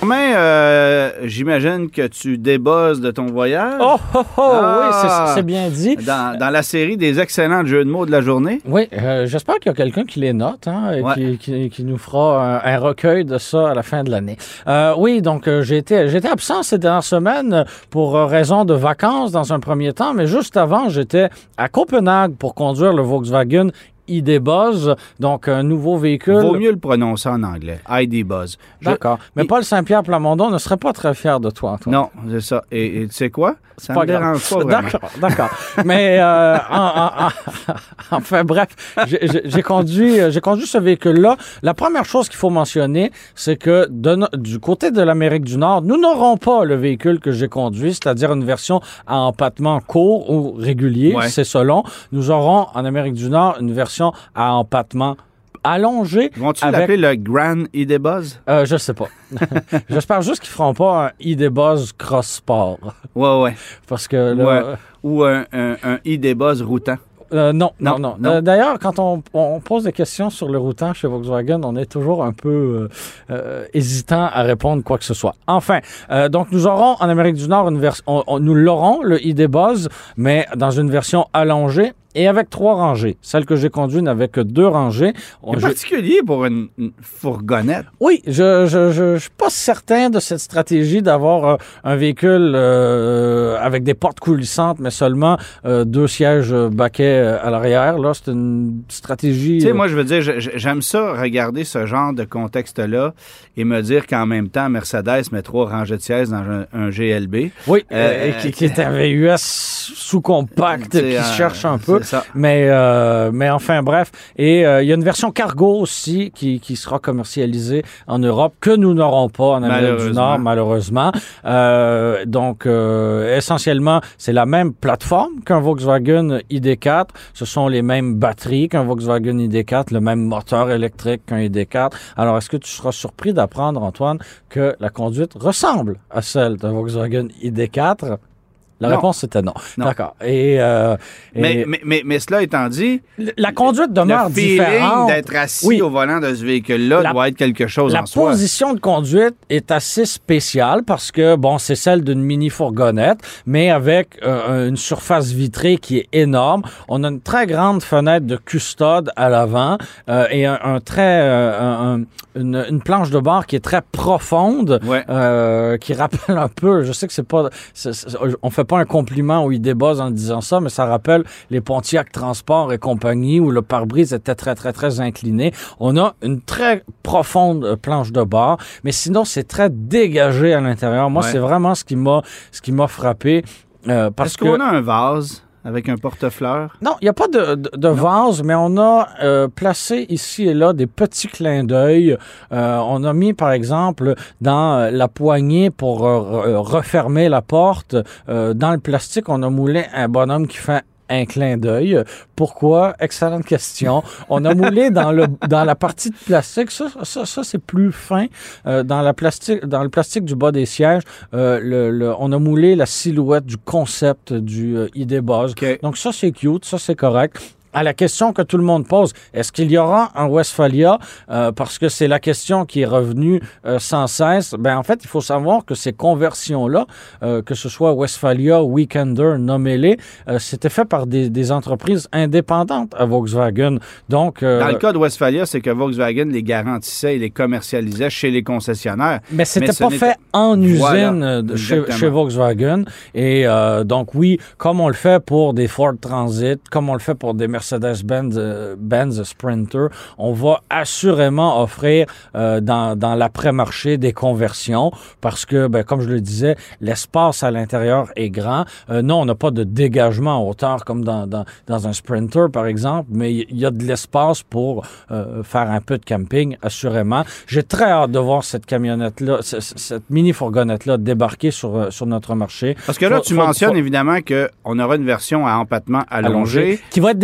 Germain, euh, j'imagine que tu débosses de ton voyage. Oh, oh, oh, Ah. oui, c'est- c'est bien dit. Dans, dans la série des excellents jeux de mots de la journée. Oui, euh, j'espère qu'il y a quelqu'un qui les note hein, et Ouais. qui, qui- qui nous fera un, un recueil de ça à la fin de l'année. Euh, oui, donc j'ai été, j'ai été absent ces dernières semaines pour raison de vacances dans un premier temps, mais juste avant, j'étais à Copenhague pour conduire le Volkswagen ID Buzz, donc un nouveau véhicule. Vaut mieux le prononcer en anglais. ID Buzz. Je- D'accord. Mais Paul Saint-Pierre Plamondon ne serait pas très fier de toi, Antoine. Non, c'est ça. Et, et tu sais quoi? Ça pas me dérange pas vraiment. D'accord, d'accord. Mais euh, en- en- en- enfin bref, j'ai- conduit, euh, j'ai conduit ce véhicule-là. La première chose qu'il faut mentionner, c'est que de du côté de l'Amérique du Nord, nous n'aurons pas le véhicule que j'ai conduit, c'est-à-dire une version à empattement court ou régulier, Ouais. c'est selon. Nous aurons en Amérique du Nord une version à empattement allongé. Vont-tu avec- l'appeler le Grand ID Buzz? Euh, je sais pas. J'espère juste qu'ils feront pas un ID Buzz Cross Sport. Ouais, ouais. Parce que là, Ouais. Ou un, un, un ID Buzz routant. Euh, non, non, Non. Euh, D'ailleurs, quand on, on pose des questions sur le routant chez Volkswagen, on est toujours un peu euh, hésitant à répondre quoi que ce soit. Enfin, donc nous aurons en Amérique du Nord une version, on- on- nous l'aurons le ID Buzz, mais dans une version allongée et avec trois rangées. Celle que j'ai conduite n'avait que deux rangées. C'est particulier pour une, une fourgonnette. oui, je je, je, je suis pas certain de cette stratégie d'avoir euh, un véhicule euh, avec des portes coulissantes, mais seulement euh, deux sièges baquets à l'arrière. Là, c'est une stratégie. Tu sais, moi, je veux dire, j'aime ça, regarder ce genre de contexte-là et me dire qu'en même temps, Mercedes met trois rangées de sièges dans un, un GLB. oui, qui, qui est un VUS sous-compact Tu sais, qui cherche un peu. Ça. Mais, euh, mais enfin, bref. Et euh, il y a une version cargo aussi qui, qui sera commercialisée en Europe que nous n'aurons pas en Amérique du. Nord, malheureusement. Euh, donc, euh, essentiellement, c'est la même plateforme qu'un Volkswagen ID4. Ce sont les mêmes batteries qu'un Volkswagen ID4, le même moteur électrique qu'un ID4. Alors, est-ce que tu seras surpris d'apprendre, Antoine, que la conduite ressemble à celle d'un Volkswagen ID4? La Non. réponse était non. Non. D'accord. Et, euh, et- Mais, mais, mais, mais cela étant dit, la conduite demeure le différente. d'être assis Oui. au volant de ce véhicule-là La- doit être quelque chose La en soi. position de conduite est assez spéciale parce que, bon, c'est celle d'une mini-fourgonnette, mais avec euh, une surface vitrée qui est énorme. On a une très grande fenêtre de custode à l'avant euh, et un, un très, euh, un- un- une, une planche de bord qui est très profonde. Ouais. euh, qui rappelle un peu, je sais que c'est pas, c'est- c'est- on fait pas un compliment où il débosse en disant ça, mais ça rappelle les Pontiac Transport et compagnie où le pare-brise était très très très incliné. On a une très profonde euh, planche de bord, mais sinon c'est très dégagé à l'intérieur. Moi, Ouais. c'est vraiment ce qui m'a ce qui m'a frappé euh, parce Est-ce qu'on a un vase? Avec un porte-fleurs? non, il n'y a pas de, de, de vase, mais on a euh, placé ici et là des petits clins d'œil. Euh, on a mis, par exemple, dans euh, la poignée pour euh, re- refermer la porte, euh, dans le plastique, on a moulé un bonhomme qui fait un clin d'œil. Pourquoi? Excellente question. On a moulé dans le dans la partie de plastique. Ça, ça, ça c'est plus fin. Euh, dans la plastique, dans le plastique du bas des sièges, euh, le, le- on a moulé la silhouette du concept du euh, ID Buzz. OK. Donc ça, c'est cute, ça, c'est correct. À la question que tout le monde pose, est-ce qu'il y aura un Westphalia? Euh, parce que c'est la question qui est revenue euh, sans cesse. Ben, en fait, il faut savoir que ces conversions-là, euh, que ce soit Westphalia, Weekender, nommez-les, c'était fait par des, des entreprises indépendantes à Volkswagen. Donc, Dans le cas de Westphalia, c'est que Volkswagen les garantissait et les commercialisait chez les concessionnaires. Mais c'était pas fait en usine Voilà, chez, chez Volkswagen. Et donc, oui, comme on le fait pour des Ford Transit, comme on le fait pour des Mercedes Mercedes-Benz euh, Benz Sprinter, on va assurément offrir euh, dans, dans l'après-marché des conversions parce que, ben, comme je le disais, l'espace à l'intérieur est grand. Euh, non, on n'a pas de dégagement en hauteur comme dans, dans, dans un Sprinter, par exemple, mais il y a de l'espace pour euh, faire un peu de camping, assurément. J'ai très hâte de voir cette camionnette-là, cette mini-fourgonnette-là débarquer sur, sur notre marché. Parce que là, Faut- tu faut- mentionnes faut- évidemment qu'on aura une version à empattement allongé. allongé, qui va être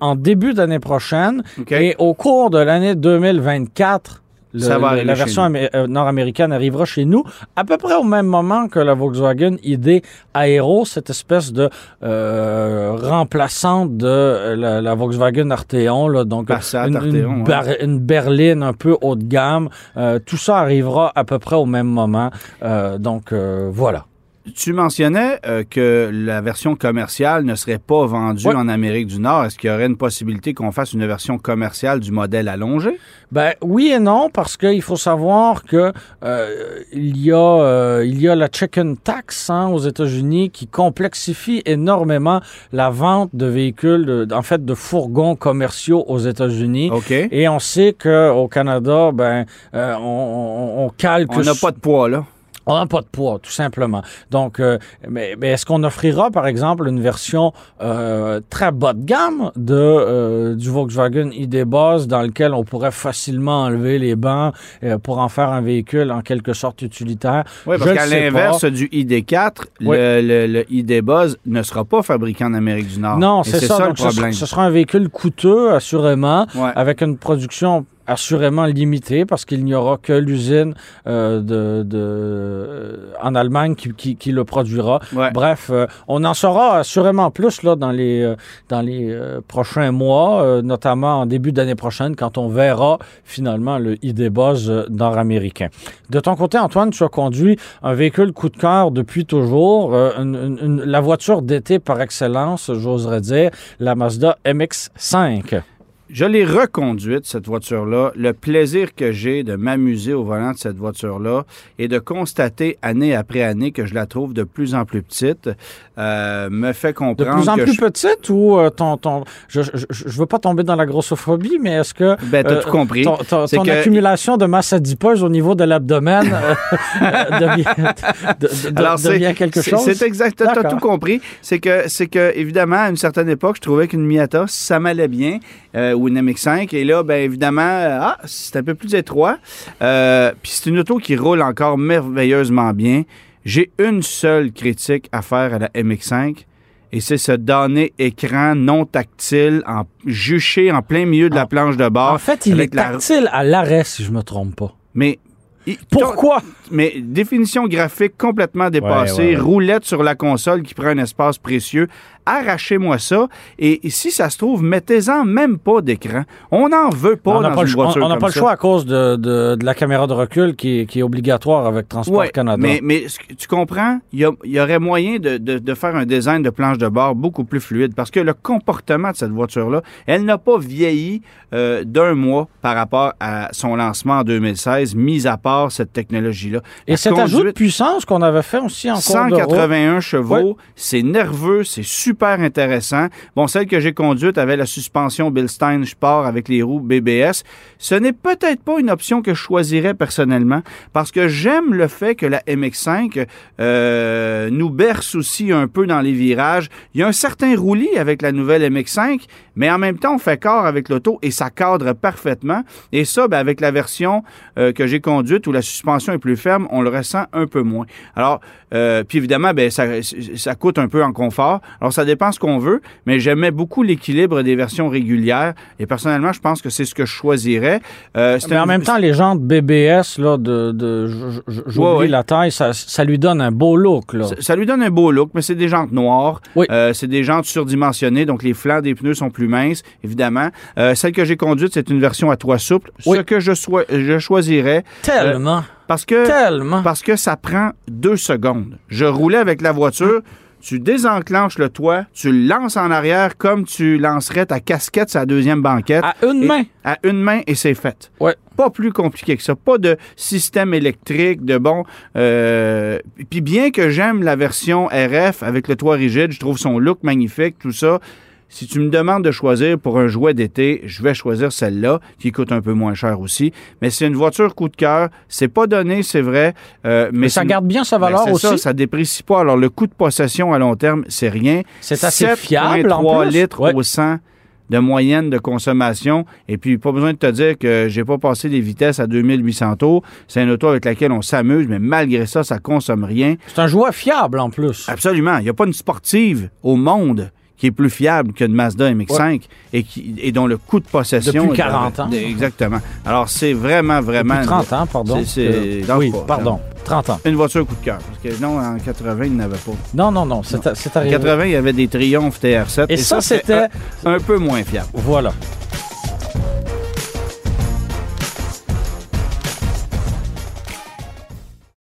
en début d'année prochaine. Et au cours de l'année 2024, le- Ça va le- arriver la version euh, nord-américaine arrivera chez nous à peu près au même moment que la Volkswagen ID Aero, cette espèce de euh, remplaçante de la, la Volkswagen Arteon, là, donc Passat, une, une Arteon, ouais. bar- une berline un peu haut de gamme. Euh, tout ça arrivera à peu près au même moment. Euh, donc voilà. Tu mentionnais euh, que la version commerciale ne serait pas vendue Ouais. en Amérique du Nord. Est-ce qu'il y aurait une possibilité qu'on fasse une version commerciale du modèle allongé? Ben oui et non parce qu'il faut savoir que euh, il y a euh, il y a la chicken tax hein, aux États-Unis qui complexifie énormément la vente de véhicules, de- en fait de fourgons commerciaux aux États-Unis. OK. Et on sait que au Canada, ben euh, on, on, on calque. On n'a pas de poids, là. On n'a pas de poids, tout simplement. Donc, euh, mais, mais est-ce qu'on offrira, par exemple, une version euh, très bas de gamme de euh, du Volkswagen ID Buzz dans lequel on pourrait facilement enlever les bancs euh, pour en faire un véhicule en quelque sorte utilitaire? Oui, parce qu'à l'inverse du ID4, Oui. le, le- le ID Buzz ne sera pas fabriqué en Amérique du Nord. Non, c'est ça. le Donc, ce, sera, problème. ce sera un véhicule coûteux, assurément, Ouais. avec une production assurément limitée parce qu'il n'y aura que l'usine euh, de, de, euh, en Allemagne qui, qui, qui le produira. Ouais. Bref, euh, on en saura assurément plus là dans les euh, dans les euh, prochains mois, euh, notamment en début d'année prochaine quand on verra finalement le ID Buzz nord-américain. De ton côté, Antoine, tu as conduit un véhicule coup de cœur depuis toujours, euh, une- une- une- la voiture d'été par excellence, j'oserais dire, la Mazda MX-5. Je l'ai reconduite, cette voiture-là. Le plaisir que j'ai de m'amuser au volant de cette voiture-là et de constater année après année que je la trouve de plus en plus petite euh, me fait De comprendre plus en que plus je- petite ou euh, ton, ton je, je veux pas tomber dans la grossophobie, mais est-ce que Ben, t'as euh, tout compris. ton, ton- C'est ton que- accumulation de masse adipeuse au niveau de l'abdomen devient, de- de- Alors, c'est- devient quelque chose? C'est exact. T'as tout compris. C'est que, c'est que, évidemment, à une certaine époque, je trouvais qu'une Miata, ça m'allait bien, ou une MX5. Et là, ben évidemment, euh, ah, c'est un peu plus étroit. Euh, Puis c'est une auto qui roule encore merveilleusement bien. J'ai une seule critique à faire à la MX5. Et c'est ce donné écran non tactile, en, juché en plein milieu de la En- planche de bord. En fait, il est la- tactile à l'arrêt, si je me trompe pas. Mais il- Pourquoi? Mais définition graphique complètement dépassée, Ouais, ouais, ouais. roulette sur la console qui prend un espace précieux. Arrachez-moi ça. Et si ça se trouve, mettez-en même pas d'écran. On n'en veut pas on n'a dans pas, une le, choix- voiture on n'a pas le choix à cause de, de, de la caméra de recul qui, est- qui est obligatoire avec Transport Canada. mais, tu comprends, il y, aurait moyen de faire un design de planche de bord beaucoup plus fluide parce que le comportement de cette voiture-là, elle n'a pas vieilli euh, d'un mois par rapport à son lancement en 2016, mis à part cette technologie-là. Et cet ajout de conduite- puissance qu'on avait fait aussi en cours de route, 181 chevaux, Ouais. c'est nerveux, c'est super intéressant. Bon, celle que j'ai conduite avait la suspension Bilstein Sport avec les roues BBS. Ce n'est peut-être pas une option que je choisirais personnellement parce que j'aime le fait que la MX5 euh, nous berce aussi un peu dans les virages. Il y a un certain roulis avec la nouvelle MX5, mais en même temps, on fait corps avec l'auto et ça cadre parfaitement. Et ça, ben, avec la version euh, que j'ai conduite où la suspension est plus ferme, on le ressent un peu moins. Alors, euh, puis évidemment, ben, ça, ça coûte un peu en confort. Alors, ça dépend ce qu'on veut, mais j'aimais beaucoup l'équilibre des versions régulières. Et personnellement, je pense que c'est ce que je choisirais. Euh, Mais en même temps, les jantes BBS, là, de, de, j- j- j'oublie Ouais, ouais. la taille, ça, ça lui donne un beau look, là. Ça, ça lui donne un beau look, mais c'est des jantes noires. Oui. Euh, c'est des jantes surdimensionnées, donc les flancs des pneus sont plus minces, évidemment. Euh, celle que j'ai conduite, c'est une version à toit souple. Oui. Ce que je, soi- je choisirais, Tellement, parce que, tellement. parce que ça prend deux secondes. Je roulais avec la voiture. Tu désenclenches le toit, tu le lances en arrière comme tu lancerais ta casquette sur la deuxième banquette. À une Et- main. À une main et c'est fait. Ouais. Pas plus compliqué que ça. Pas de système électrique, de bon. euh, Puis bien que j'aime la version RF avec le toit rigide, je trouve son look magnifique, tout ça. Si tu me demandes de choisir pour un jouet d'été, je vais choisir celle-là, qui coûte un peu moins cher aussi. Mais c'est une voiture coup de cœur. C'est pas donné, c'est vrai. euh, mais Mais ça garde bien sa ben, valeur aussi. Ça, ça déprécie pas. Alors, le coût de possession à long terme, c'est rien. C'est assez fiable, en 7,3 plus. litres Ouais. au 100 de moyenne de consommation. Et puis, pas besoin de te dire que j'ai pas passé les vitesses à 2800 tours. C'est une auto avec laquelle on s'amuse, mais malgré ça, ça consomme rien. C'est un jouet fiable en plus. Absolument. Il n'y a pas une sportive au monde qui est plus fiable qu'une Mazda MX-5 et, qui, et dont le coût de possession... Depuis est- 40 ans. Exactement. Alors, c'est vraiment, vraiment... Depuis 30 ans, pardon. C'est- Euh, oui, pas, pardon. 30 ans. Une voiture coup de cœur. Parce que non, en 80, il n'avait pas. Non, non, non, c'est c'est En arrivé. 80, il y avait des Triomphes TR7. Et ça, c'était- un, un peu moins fiable. Voilà.